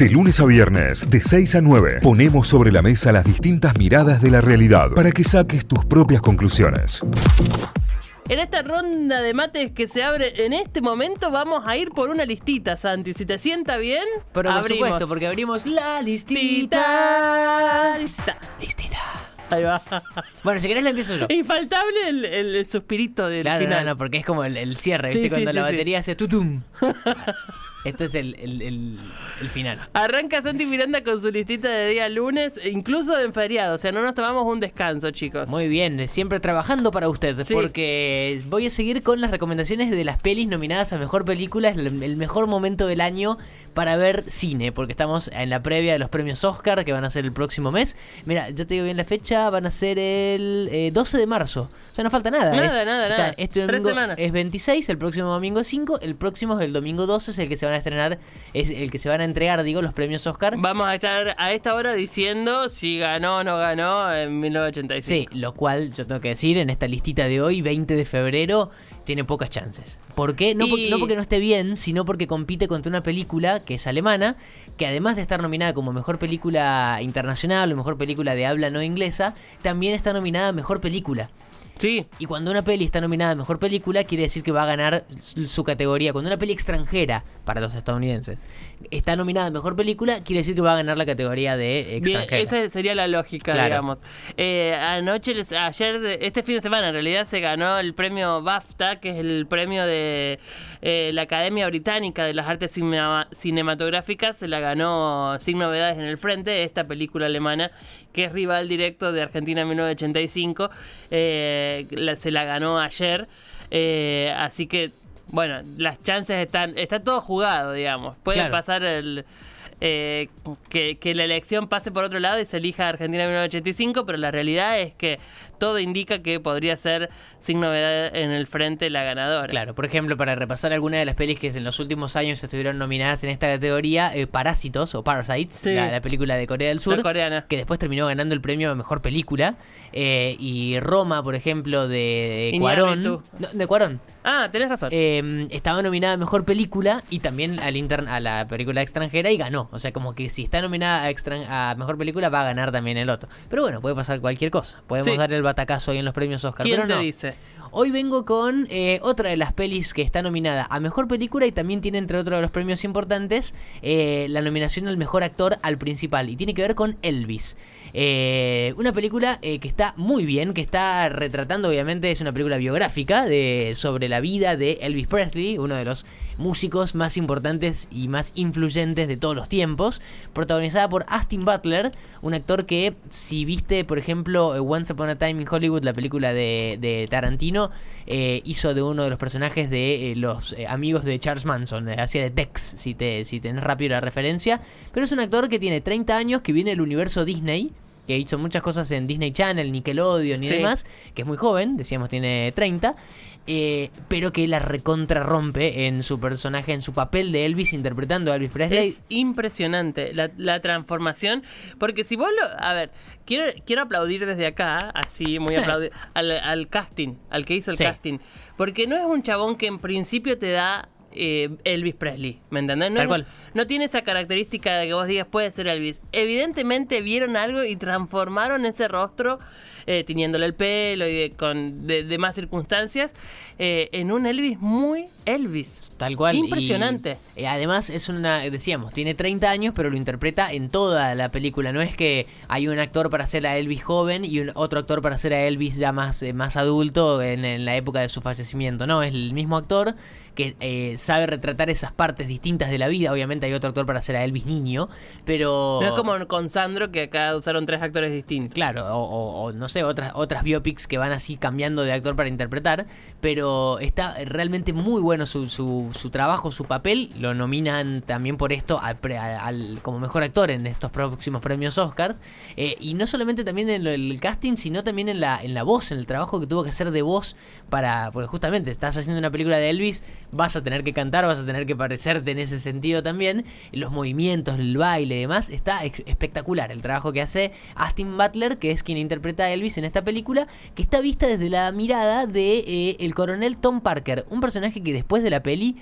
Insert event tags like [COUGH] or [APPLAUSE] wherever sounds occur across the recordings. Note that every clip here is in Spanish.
De lunes a viernes, de 6 a 9, ponemos sobre la mesa las distintas miradas de la realidad para que saques tus propias conclusiones. En esta ronda de mates que se abre en este momento, vamos a ir por una listita, Santi. Si te sienta bien, Pero por abrimos. supuesto, porque abrimos la listita. Listita. Listita. Ahí va. Bueno, si querés la empiezo yo. Infaltable el, el- el suspirito del Claro, final. no, no, porque es como el, el cierre, Sí, ¿viste? sí, Cuando sí, la sí. batería hace tutum. [LAUGHS] Esto es el, el, el, el final. Arranca Santi Miranda con su listita de día lunes, incluso en feriado. O sea, no nos tomamos un descanso, chicos. Muy bien, siempre trabajando para usted, Sí. porque voy a seguir con las recomendaciones de las pelis nominadas a Mejor Película, es el mejor momento del año para ver cine, porque estamos en la previa de los premios Oscar, que van a ser el próximo mes. Mira, yo te digo bien la fecha, van a ser el eh, 12 de marzo. O sea, no falta nada. Nada, es- nada, o sea, nada. este Tres semanas. es 26, el próximo domingo es 5, el próximo es el domingo 12, es el que se van a estrenar, es el que se van a entregar, digo, los premios Oscar. Vamos a estar a esta hora diciendo si ganó o no ganó en 1985. Sí, lo cual yo tengo que decir, en esta listita de hoy, 20 de febrero, tiene pocas chances. ¿Por qué? No, por- Y- no porque no esté bien, sino porque compite contra una película que es alemana, que además de estar nominada como mejor película internacional o mejor película de habla no inglesa, también está nominada a mejor película. Sí. Y cuando una peli está nominada a mejor película, quiere decir que va a ganar su categoría. Cuando una peli extranjera, para los estadounidenses, está nominada a mejor película, quiere decir que va a ganar la categoría de Bien, extranjera. esa sería la lógica, Claro. digamos. Eh, anoche, les- ayer, este fin de semana, en realidad se ganó el premio BAFTA, que es el premio de eh, la Academia Británica de las Artes Cinema- Cinematográficas. Se la ganó Sin Novedades en el Frente, esta película alemana, que es rival directo de Argentina en 1985. Eh, la- se la ganó ayer. Eh, así que, bueno, las chances están. Está todo jugado, digamos. Puede Claro. pasar el. eh, que, que la elección pase por otro lado y se elija Argentina en 1985, pero la realidad es que todo indica que podría ser sin novedad en el frente la ganadora. Claro, por ejemplo, para repasar algunas de las pelis que en los últimos años estuvieron nominadas en esta categoría, eh, Parásitos o Parasites, Sí. la, la película de Corea del Sur, La coreana. que después terminó ganando el premio a Mejor Película, eh, y Roma, por ejemplo, de, Cuarón, Iñárritu. no, de Cuarón, Ah, tenés razón. eh, estaba nominada a Mejor Película y también al intern- a la película extranjera y ganó. O sea, como que si está nominada a, extran- a Mejor Película va a ganar también el otro. Pero bueno, puede pasar cualquier cosa. Podemos Sí. dar el batacazo hoy en los premios Oscar. ¿Quién pero te no. dice? Hoy vengo con eh, otra de las pelis que está nominada a Mejor Película y también tiene entre otros de los premios importantes eh, la nominación al Mejor Actor al Principal y tiene que ver con Elvis. Eh, una película eh, que está muy bien, que está retratando, obviamente, es una película biográfica de, sobre la vida de Elvis Presley, uno de los músicos más importantes y más influyentes de todos los tiempos, protagonizada por Austin Butler, un actor que si viste, por ejemplo, eh, Once Upon a Time in Hollywood, la película de, Tarantino, hizo de uno de los personajes de los amigos de Charles Manson, hacía de Tex, si, te, si tenés rápido la referencia, pero es un actor que tiene 30 años, que viene del universo Disney, que hizo muchas cosas en Disney Channel, Nickelodeon y Sí. demás, que es muy joven, decíamos tiene 30, eh, pero que la recontra rompe en su personaje, en su papel de Elvis interpretando a Elvis Presley. Es impresionante la, la transformación. Porque si vos lo. A ver, quiero, quiero aplaudir desde acá, así, muy [LAUGHS] aplaudir, al, al casting, al que hizo el Sí. casting. Porque no es un chabón que en principio te da. Eh, Elvis Presley, ¿me entendés? No, Tal es- cual. no tiene esa característica de que vos digas puede ser Elvis. Evidentemente vieron algo y transformaron ese rostro, eh, tiñéndole el pelo y de, con de, demás circunstancias, eh, en un Elvis muy Elvis. Tal cual. Impresionante. Y, además es una, decíamos, tiene 30 años, pero lo interpreta en toda la película. No es que hay un actor para hacer a Elvis joven y un, otro actor para hacer a Elvis ya más, eh, más adulto en, en la época de su fallecimiento. No, es el mismo actor que eh, sabe retratar esas partes distintas de la vida. Obviamente hay otro actor para hacer a Elvis niño, pero... No es como con Sandro que acá usaron tres actores distintos. Claro, o, o- o no sé, otras, otras biopics que van así cambiando de actor para interpretar, pero está realmente muy bueno su, su, trabajo, su papel, lo nominan también por esto al, como mejor actor en estos próximos premios Oscars, eh, y no solamente también en el casting, sino también en la, en la voz, en el trabajo que tuvo que hacer de voz para, porque justamente estás haciendo una película de Elvis, vas a tener que cantar, vas a tener que parecerte en ese sentido también. Los movimientos, el baile y demás, está espectacular el trabajo que hace Austin Butler, que es quien interpreta a Elvis en esta película, que está vista desde la mirada de eh, el coronel Tom Parker, un personaje que después de la peli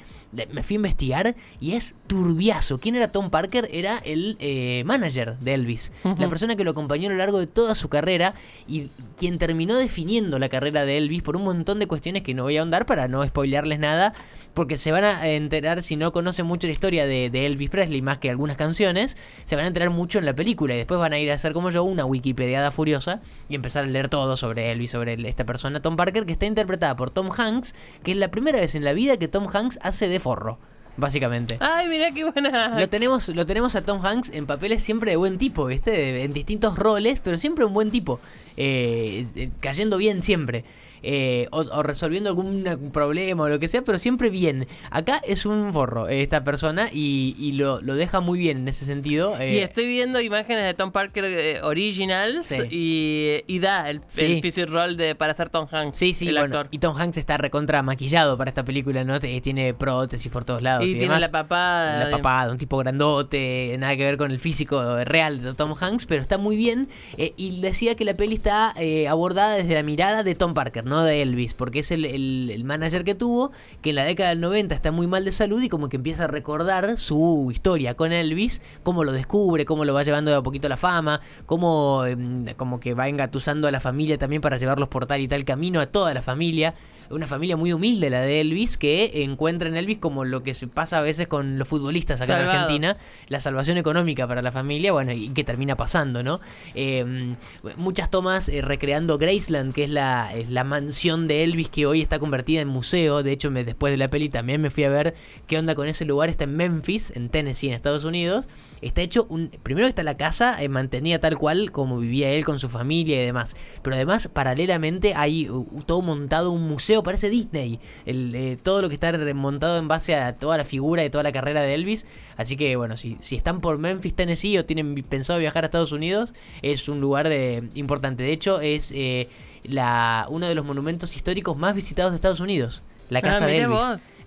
me fui a investigar y es turbiazo. ¿Quién era Tom Parker? Era el eh, manager de Elvis, la persona que lo acompañó a lo largo de toda su carrera y quien terminó definiendo la carrera de Elvis por un montón de cuestiones que no voy a ahondar para no spoilearles nada, porque se van a enterar, si no conocen mucho la historia de, Elvis Presley, más que algunas canciones, se van a enterar mucho en la película y después van a ir a hacer como yo una Wikipediada furiosa y empezar a leer todo sobre Elvis, sobre esta persona, Tom Parker, que está interpretada por Tom Hanks, que es la primera vez en la vida que Tom Hanks hace de forro básicamente. Ay, mira qué buena. Lo tenemos, lo tenemos a Tom Hanks en papeles siempre de buen tipo, ¿viste? En distintos roles, pero siempre un buen tipo. Eh, eh, cayendo bien siempre. Eh, o, resolviendo algún problema o lo que sea, pero siempre bien. Acá es un forro esta persona y, lo, deja muy bien en ese sentido. y estoy viendo imágenes de Tom Parker original originals y, da el, sí. rol de, para ser Tom Hanks. Sí, sí, Y Tom Hanks está recontra maquillado para esta película, ¿no? Tiene prótesis por todos lados. Y, tiene la papada. La papada, un tipo grandote, nada que ver con el físico real de Tom Hanks, pero está muy bien. y decía que la peli está eh, abordada desde la mirada de Tom Parker, ¿no? De Elvis, porque es el, manager que tuvo, que en la década del 90 está muy mal de salud y como que empieza a recordar su historia con Elvis, cómo lo descubre, cómo lo va llevando de a poquito la fama, cómo em, como que va engatusando a la familia también para llevarlos por tal y tal camino a toda la familia una familia muy humilde la de Elvis, que encuentra en Elvis como lo que se pasa a veces con los futbolistas acá en Argentina, la salvación económica para la familia, bueno, y que termina pasando, ¿no? Em, muchas tomas eh, recreando Graceland, que es la, la mansión de Elvis que hoy está convertida en museo, de hecho me, después de la peli también me fui a ver qué onda con ese lugar, está en Memphis, en Tennessee, en Estados Unidos, está hecho un... Primero que está la casa, eh, mantenida tal cual como vivía él con su familia y demás. Pero además, paralelamente, hay todo montado un museo, parece Disney. El, eh, todo lo que está montado en base a toda la figura y toda la carrera de Elvis. Así que bueno, si, si están por Memphis, Tennessee o tienen pensado viajar a Estados Unidos, es un lugar de, importante. De hecho, es eh, la, uno de los monumentos históricos más visitados de Estados Unidos. La ah, casa de Elvis.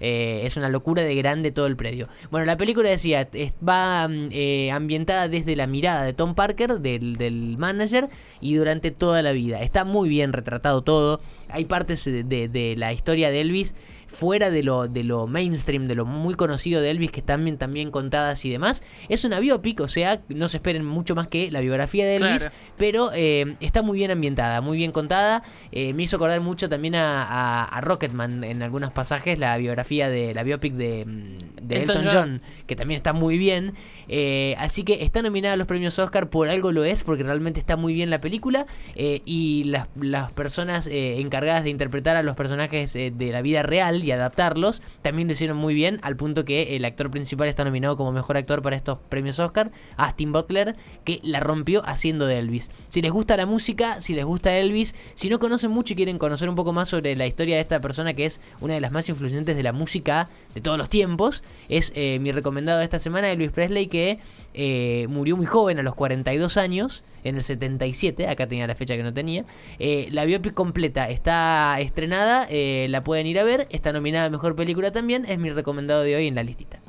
Eh, es una locura de grande todo el predio. Bueno, la película decía, va mm, eh, ambientada desde la mirada de Tom Parker, del, del, manager, y durante toda la vida. Está muy bien retratado todo. Hay partes de, de la historia de Elvis fuera de lo, de lo mainstream, de lo muy conocido de Elvis, que están bien, también contadas y demás. Es una biopic, o sea, no se esperen mucho más que la biografía de Elvis, pero eh, está muy bien ambientada, muy bien contada. Eh, me hizo acordar mucho también a, Rocketman en algunos pasajes, la biografía de la biopic de, mm, Elton, John, que también está muy bien. Eh, así que está nominada a los premios Oscar, por algo lo es, porque realmente está muy bien la película. y las, las personas encargadas de interpretar a los personajes de la vida real y adaptarlos, también lo hicieron muy bien, al punto que el actor principal está nominado como mejor actor para estos premios Oscar, Austin Butler, que la rompió haciendo de Elvis. Si les gusta la música, si les gusta Elvis, si no conocen mucho y quieren conocer un poco más sobre la historia de esta persona que es una de las más influyentes de la música de todos los tiempos, es eh, mi recomendado de esta semana, Elvis Presley, que eh, murió muy joven, a los 42 años, en el 77, acá tenía la fecha que no tenía. Eh, la biopic completa está estrenada, eh, la pueden ir a ver, está nominada a Mejor Película también, es mi recomendado de hoy en la listita.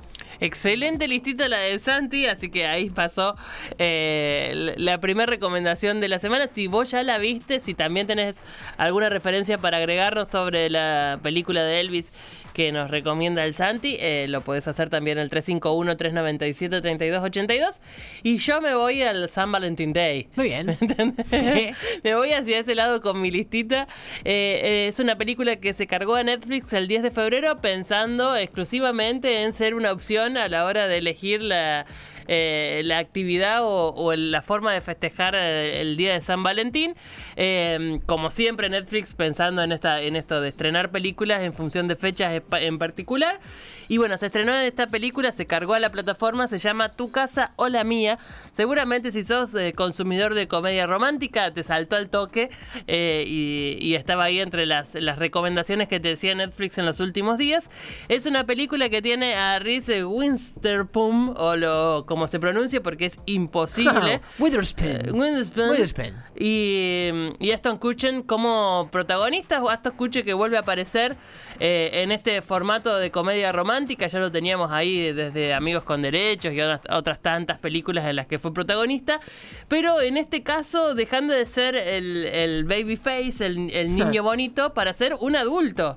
Excelente listita la de Santi, así que ahí pasó la primera recomendación de la semana. Si vos ya la viste, si también tenés alguna referencia para agregarnos sobre la película de Elvis que nos recomienda el Santi. Eh, lo puedes hacer también el 351-397-3282. Y yo me voy al San Valentín Day. Muy bien. [LAUGHS] me voy hacia ese lado con mi listita. Eh, eh, es una película que se cargó a Netflix el 10 de febrero pensando exclusivamente en ser una opción a la hora de elegir la eh, la actividad o, la forma de festejar eh, el día de San Valentín. Eh, como siempre, Netflix pensando en, esta, en esto de estrenar películas en función de fechas en particular. Y bueno, se estrenó en esta película, se cargó a la plataforma, se llama Tu casa o la mía. Seguramente si sos consumidor de comedia romántica, te saltó al toque y, estaba ahí entre las, las recomendaciones que te decía Netflix en los últimos días. Es una película que tiene a Reese Winsterpum, o lo como se pronuncia porque es imposible. [LAUGHS] Witherspoon. Eh, Witherspoon. Witherspoon. Y, y Aston Kutcher como protagonista, o Aston Kutcher que vuelve a aparecer eh, en este formato de comedia romántica, ya lo teníamos ahí desde Amigos con Derechos y otras, otras tantas películas en las que fue protagonista, pero en este caso dejando de ser el, el baby face, el, el [LAUGHS] niño bonito, para ser un adulto.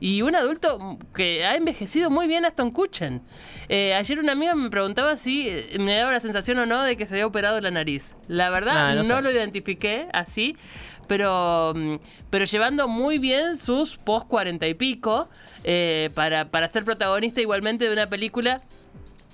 Y un adulto que ha envejecido muy bien Aston Kutcher. Eh, ayer una amiga me preguntaba si eh, me daba la sensación o no de que se había operado la nariz. La verdad, Ah, no lo identifiqué así, pero, mm, pero llevando muy bien sus post cuarenta y pico eh, para, para ser protagonista igualmente de una película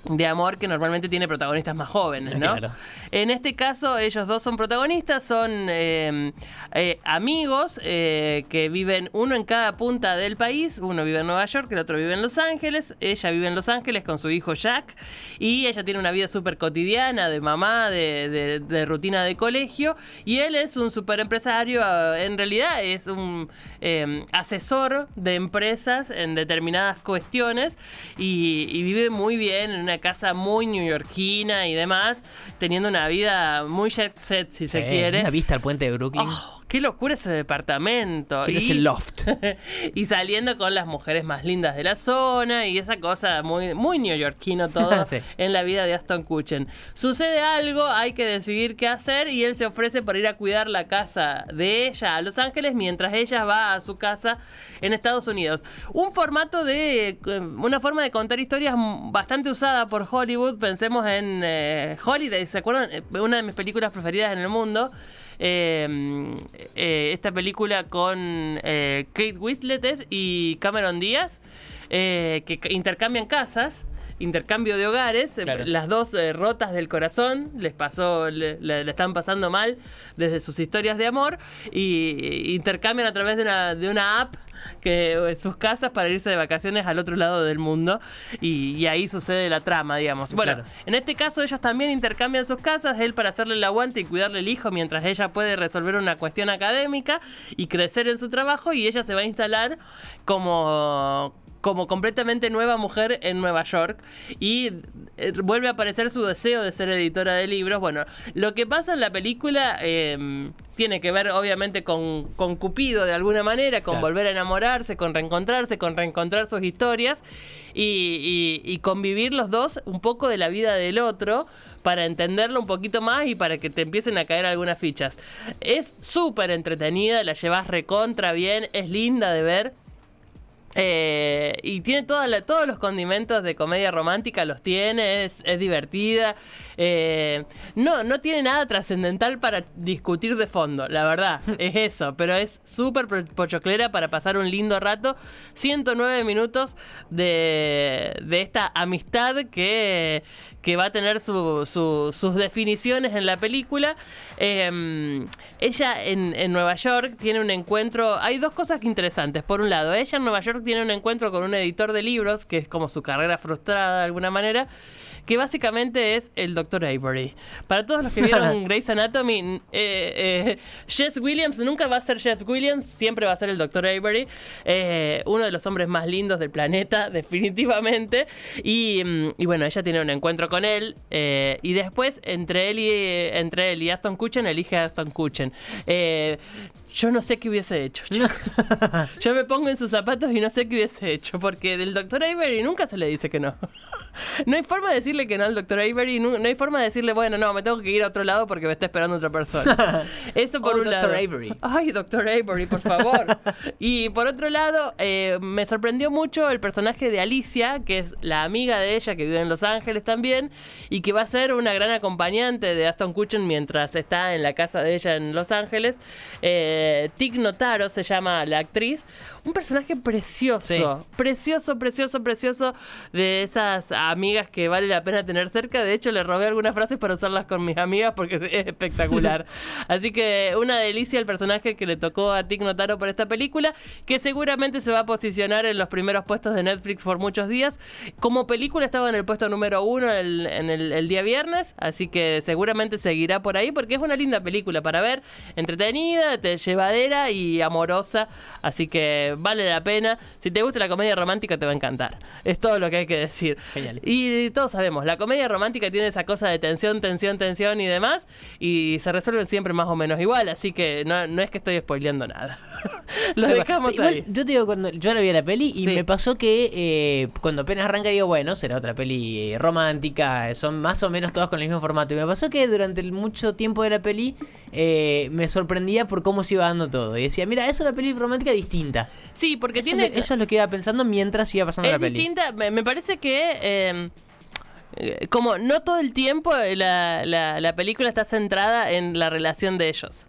de amor que normalmente tiene protagonistas más jóvenes, ¿no? Claro. En este caso, ellos dos son protagonistas, son eh, eh, amigos eh, que viven uno en cada punta del país. Uno vive en Nueva York, el otro vive en Los Ángeles. Ella vive en Los Ángeles con su hijo Jack. Y ella tiene una vida súper cotidiana de mamá, de, de- de rutina de colegio. Y él es un súper empresario. eh, En realidad es un eh, asesor de empresas en determinadas cuestiones. Y, y vive muy bien en una casa muy neoyorquina y demás. Teniendo una vida muy jet set, si se quiere. Una vista al puente de Brooklyn. Oh, qué locura ese departamento. que es el loft. [LAUGHS] y saliendo con las mujeres más lindas de la zona y esa cosa muy, muy neoyorquino todo [LAUGHS] Sí. en la vida de Aston Kutcher. Sucede algo, hay que decidir qué hacer y él se ofrece por ir a cuidar la casa de ella a Los Ángeles mientras ella va a su casa en Estados Unidos. Un formato de, eh, una forma de contar historias bastante usada por Hollywood. Pensemos en eh, Holiday, ¿se acuerdan? Eh, Una de mis películas preferidas en el mundo. Eh, eh, esta película con eh, Kate Winslet y Cameron Díaz, eh, que intercambian casas. Intercambio de hogares, Claro. las dos eh, rotas del corazón, les pasó, le, le- le están pasando mal desde sus historias de amor y, y intercambian a través de una, de una app que eh, sus casas para irse de vacaciones al otro lado del mundo y, y ahí sucede la trama, digamos. Bueno, Claro. en este caso ellos también intercambian sus casas, él para hacerle el aguante y cuidarle el hijo mientras ella puede resolver una cuestión académica y crecer en su trabajo y ella se va a instalar como como completamente nueva mujer en Nueva York y eh, vuelve a aparecer su deseo de ser editora de libros. Bueno, lo que pasa en la película eh, tiene que ver obviamente con, con Cupido de alguna manera, con Claro. volver a enamorarse, con reencontrarse, con reencontrar sus historias y, y- y convivir los dos un poco de la vida del otro para entenderlo un poquito más y para que te empiecen a caer algunas fichas. Es súper entretenida, la llevas recontra bien, es linda de ver. Eh, y tiene toda la- todos los condimentos de comedia romántica, los tiene, es, es divertida. Eh, no, no tiene nada trascendental para discutir de fondo, la verdad, [LAUGHS] es eso, pero es súper pochoclera para pasar un lindo rato. 109 minutos de, de esta amistad que, que va a tener su- su- sus definiciones en la película. Eh, ella en, en Nueva York tiene un encuentro. Hay dos cosas interesantes. Por un lado, ella en Nueva York tiene un encuentro con un editor de libros, que es como su carrera frustrada de alguna manera, que básicamente es el Dr. Avery. Para todos los que vieron [LAUGHS] Grey's Anatomy, eh, eh, Jess Williams nunca va a ser Jess Williams, siempre va a ser el Dr. Avery, eh, uno de los hombres más lindos del planeta, [LAUGHS] definitivamente. Y, mm, y bueno, ella tiene un encuentro con él eh, y después entre él y, entre él y Aston Kutcher elige a Aston Kutcher. Yo no sé qué hubiese hecho, [LAUGHS] chicos. Yo me pongo en sus zapatos y no sé qué hubiese hecho, porque del Dr. Avery nunca se le dice que no. No hay forma de decirle que no al Dr. Avery, no, no hay forma de decirle, bueno, no, me tengo que ir a otro lado porque me está esperando otra persona. [LAUGHS] Eso por Oh, un Dr. lado. Avery. Ay, Dr. Avery, por favor. y por otro lado, eh, me sorprendió mucho el personaje de Alicia, que es la amiga de ella que vive en Los Ángeles también, y que va a ser una gran acompañante de Aston Kutcher mientras está en la casa de ella en Los Ángeles. Eh, Tig Notaro se llama la actriz. Un personaje precioso, Sí. precioso, precioso, precioso de esas amigas que vale la pena tener cerca. De hecho, le robé algunas frases para usarlas con mis amigas porque [LAUGHS] es espectacular. [LAUGHS] Así que una delicia el personaje que le tocó a Tig Notaro por esta película, que seguramente se va a posicionar en los primeros puestos de Netflix por muchos días. Como película estaba en el puesto número uno el- en el, el día viernes, así que seguramente seguirá por ahí porque es una linda película para ver, entretenida, te lleva llevadera y amorosa, así que vale la pena. Si te gusta la comedia romántica te va a encantar. Es todo lo que hay que decir. Genial. Y todos sabemos, la comedia romántica tiene esa cosa de tensión, tensión, tensión y demás, y se resuelven siempre más o menos igual, así que no, no es que estoy spoileando nada. [LAUGHS] lo dejamos Igual, ahí. Yo te digo, cuando yo la vi a la peli y Sí. me pasó que eh, cuando apenas arranca digo, bueno, será otra peli eh, romántica, son más o menos todas con el mismo formato. Y me pasó que durante el mucho tiempo de la peli eh, me sorprendía por cómo se iba dando todo. Y decía, mira, es una peli romántica distinta. Sí, porque Eso, tiene... me- eso es lo que iba pensando mientras iba pasando es la peli. distinta, me, parece que... eh, eh, como no todo el tiempo eh, la, la- la película está centrada en la relación de ellos.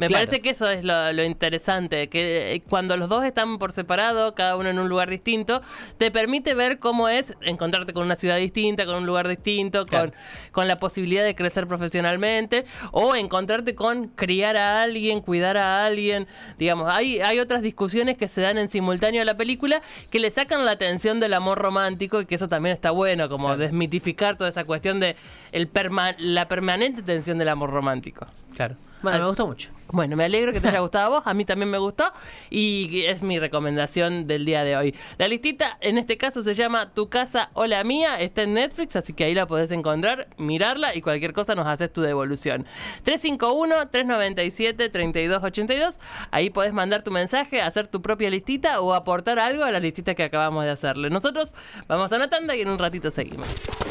Me Claro. parece que eso es lo, lo interesante, que eh, cuando los dos están por separado, cada uno en un lugar distinto, te permite ver cómo es encontrarte con una ciudad distinta, con un lugar distinto, Claro. con, con la posibilidad de crecer profesionalmente, o encontrarte con criar a alguien, cuidar a alguien. Digamos, hay, hay otras discusiones que se dan en simultáneo a la película que le sacan la atención del amor romántico y que eso también está bueno, como Claro. desmitificar toda esa cuestión de el perma- la permanente tensión del amor romántico. Claro. Bueno, Al- me gustó mucho. Bueno, me alegro que te haya gustado a vos, a mí también me gustó y es mi recomendación del día de hoy. La listita en este caso se llama Tu casa o la mía, está en Netflix, así que ahí la podés encontrar, mirarla y cualquier cosa nos haces tu devolución. 351-397-3282, ahí podés mandar tu mensaje, hacer tu propia listita o aportar algo a la listita que acabamos de hacerle. Nosotros vamos a una tanda y en un ratito seguimos.